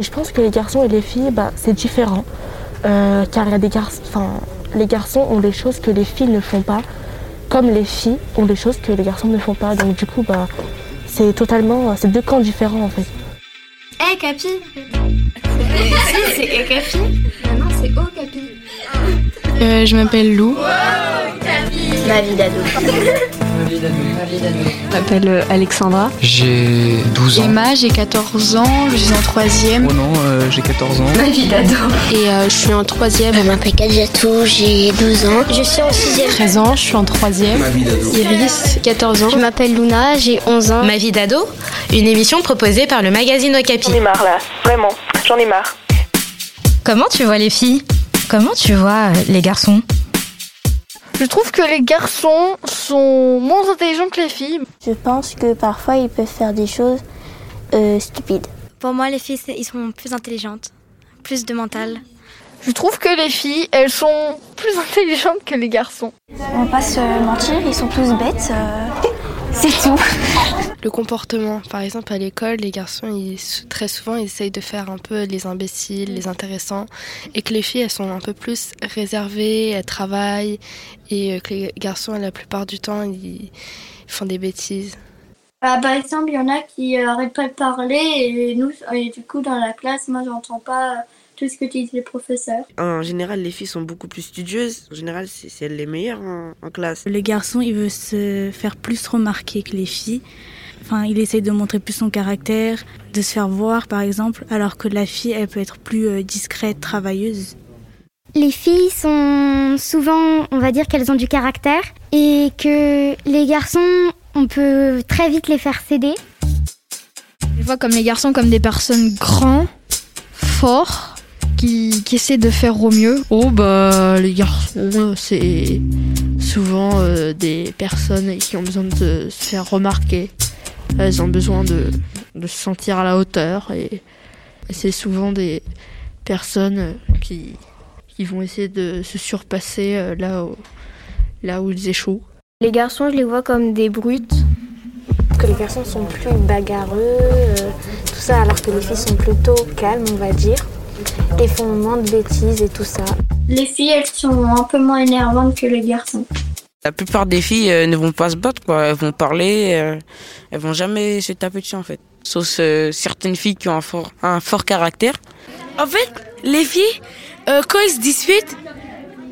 Je pense que les garçons et les filles, bah, c'est différent. Euh, car il y a des garçons, enfin, les garçons ont des choses que les filles ne font pas, comme les filles ont des choses que les garçons ne font pas. Donc du coup, bah, c'est totalement, c'est deux camps différents en fait. Eh hey, Capi C'est Eh Capi Non, c'est Oh Capi. Euh, je m'appelle Lou. Wow, Ma vie d'ado. Je m'appelle euh, Alexandra. J'ai 12 ans. Emma, j'ai 14 ans, je suis en troisième. Oh non, euh, j'ai 14 ans. Ma vie d'ado. Et euh, je suis en troisième. Je m'appelle Kadjatou, j'ai 12 ans. Je suis en sixième. 13 ans, je suis en troisième. Ma vie d'ado. Iris, 14 ans. Je m'appelle Luna, j'ai 11 ans. Ma vie d'ado, une émission proposée par le magazine Okapi. J'en ai marre là, vraiment, j'en ai marre. Comment tu vois les filles? Comment tu vois les garçons? Je trouve que les garçons sont moins intelligents que les filles. Je pense que parfois ils peuvent faire des choses euh, stupides. Pour moi, les filles, ils sont plus intelligentes, plus de mental. Je trouve que les filles, elles sont plus intelligentes que les garçons. On va pas se mentir, ils sont tous bêtes. Euh... C'est tout. Le comportement, par exemple à l'école, les garçons, ils, très souvent, ils essayent de faire un peu les imbéciles, les intéressants, et que les filles, elles sont un peu plus réservées, elles travaillent, et que les garçons, la plupart du temps, ils font des bêtises. Bah, par exemple, il y en a qui n'arrêtent pas de parler, et nous, et du coup, dans la classe, moi, j'entends pas ce que disent les professeurs. En général, les filles sont beaucoup plus studieuses. En général, c'est les meilleures en, en, classe. Le garçon, il veut se faire plus remarquer que les filles. Enfin, il essaye de montrer plus son caractère, de se faire voir, par exemple, alors que la fille, elle peut être plus discrète, travailleuse. Les filles sont souvent, on va dire qu'elles ont du caractère et que les garçons, on peut très vite les faire céder. Je vois comme les garçons comme des personnes grands, forts, qui, qui, essaient de faire au mieux. Oh bah les garçons c'est souvent euh, des personnes qui ont besoin de se faire remarquer. Elles ont besoin de, de se sentir à la hauteur et, et c'est souvent des personnes qui, qui vont essayer de se surpasser euh, là où, là où ils échouent. Les garçons je les vois comme des brutes. Que les garçons sont plus bagarreux, euh, tout ça, alors que les filles sont plutôt calmes on va dire et font moins de bêtises et tout ça. Les filles, elles sont un peu moins énervantes que les garçons. La plupart des filles euh, ne vont pas se battre, quoi. Elles vont parler, euh, elles vont jamais se taper dessus, en fait. Sauf euh, certaines filles qui ont un fort, un fort caractère. En fait, les filles, quand ils se disputent,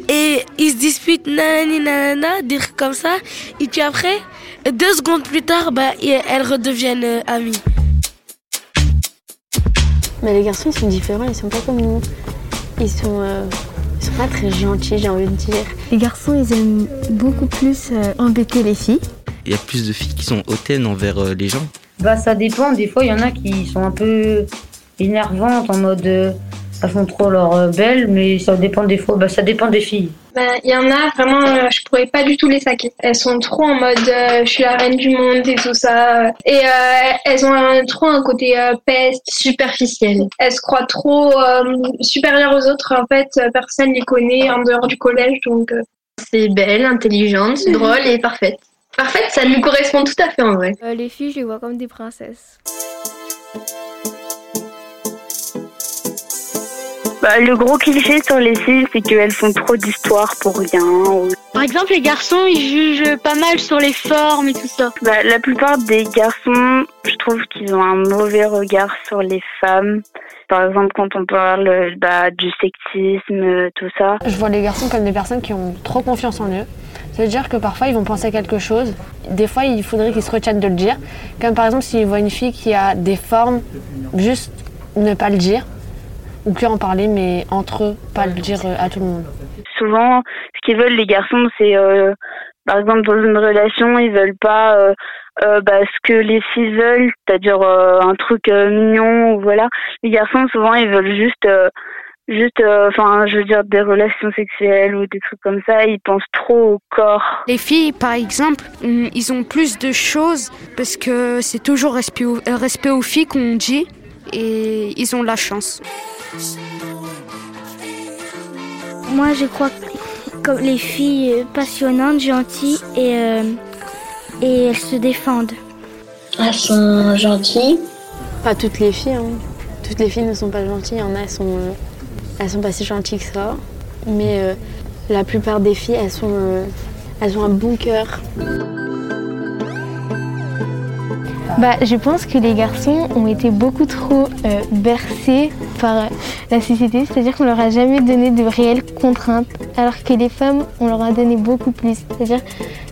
et ils se disputent nanani nanana, trucs comme ça, et puis après, deux secondes plus tard, bah, elles redeviennent amies. Mais les garçons, ils sont différents, ils sont pas comme nous. Ils sont, euh, ils sont pas très gentils, j'ai envie de dire. Les garçons, ils aiment beaucoup plus euh, embêter les filles. Il y a plus de filles qui sont hautaines envers euh, les gens. Bah ça dépend, des fois il y en a qui sont un peu énervantes en mode elles font trop leur belle, mais ça dépend des fois, bah ça dépend des filles. Il bah, y en a vraiment, euh, je pourrais pas du tout les saquer. Elles sont trop en mode euh, je suis la reine du monde et tout ça. Et euh, elles ont un, trop un côté peste, superficiel. Elles se croient trop supérieures aux autres. En fait, personne les connaît en dehors du collège. Donc c'est belle, intelligente, drôle et parfaite. Parfaite, ça lui correspond tout à fait en vrai. les filles, je les vois comme des princesses. Bah, le gros cliché sur les filles, c'est qu'elles font trop d'histoires pour rien. Par exemple, les garçons, ils jugent pas mal sur les formes et tout ça. Bah, la plupart des garçons, je trouve qu'ils ont un mauvais regard sur les femmes. Par exemple, quand on parle bah, du sexisme, tout ça. Je vois les garçons comme des personnes qui ont trop confiance en eux. C'est-à-dire que parfois ils vont penser à quelque chose. Des fois, il faudrait qu'ils se retiennent de le dire. Comme par exemple, s'ils voient une fille qui a des formes, juste ne pas le dire ou que en parler, mais entre eux, pas le dire à tout le monde. Souvent, ce qu'ils veulent les garçons, c'est euh, par exemple dans une relation, ils veulent pas euh, euh, bah, ce que les filles veulent, c'est-à-dire un truc mignon, ou voilà. Les garçons, souvent, ils veulent juste juste enfin je veux dire des relations sexuelles ou des trucs comme ça ils pensent trop au corps les filles par exemple ils ont plus de choses parce que c'est toujours respect, respect aux filles qu'on dit et ils ont la chance moi, je crois que les filles passionnantes, gentilles et, euh, et elles se défendent. Elles sont gentilles. Pas toutes les filles. Hein. toutes les filles ne sont pas gentilles. Il y en a, elles sont, euh, elles sont pas si gentilles que ça. Mais euh, la plupart des filles, elles, sont, euh, elles ont un bon cœur. Bah, je pense que les garçons ont été beaucoup trop euh, bercés par la société, c'est-à-dire qu'on leur a jamais donné de réelles contraintes, alors que les femmes, on leur a donné beaucoup plus.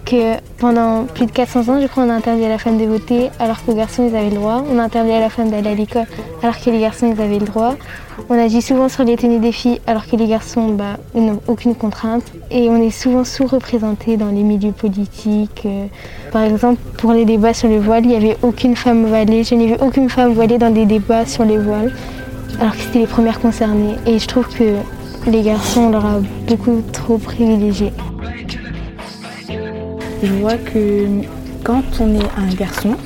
Que pendant plus de 400 ans, je crois, on a interdit à la femme de voter, alors qu'aux garçons, ils avaient le droit. On a interdit à la femme d'aller à l'école, alors que les garçons, ils avaient le droit. On agit souvent sur les tenues des filles, alors que les garçons, bah, n'ont aucune contrainte. Et on est souvent sous-représentés dans les milieux politiques. euh. Par exemple, pour les débats sur le voile, il n'y avait aucune femme voilée. Je n'ai vu aucune femme voilée dans des débats sur les voiles, alors que c'était les premières concernées. Et je trouve que les garçons, on leur a beaucoup trop privilégiés. Je vois que quand on est un garçon,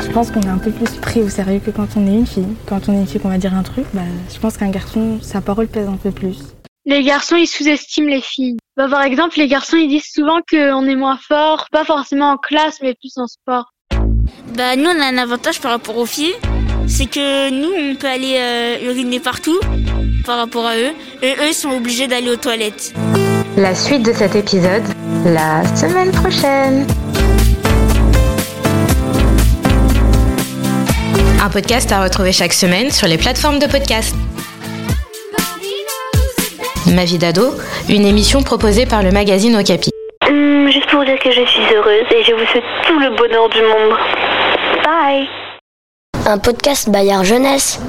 je pense qu'on est un peu plus pris au sérieux que quand on est une fille. Quand on est une fille qu'on va dire un truc, bah, je pense qu'un garçon, sa parole pèse un peu plus. Les garçons, ils sous-estiment les filles. Bah, par exemple, les garçons, ils disent souvent qu'on est moins fort, pas forcément en classe, mais plus en sport. Bah nous on a un avantage par rapport aux filles, c'est que nous on peut aller euh, uriner partout par rapport à eux, et eux ils sont obligés d'aller aux toilettes. La suite de cet épisode, la semaine prochaine. Un podcast à retrouver chaque semaine sur les plateformes de podcast. Ma vie d'ado, une émission proposée par le magazine Okapi. Hum, juste pour dire que je suis heureuse et je vous souhaite tout le bonheur du monde. Bye Un podcast Bayard Jeunesse.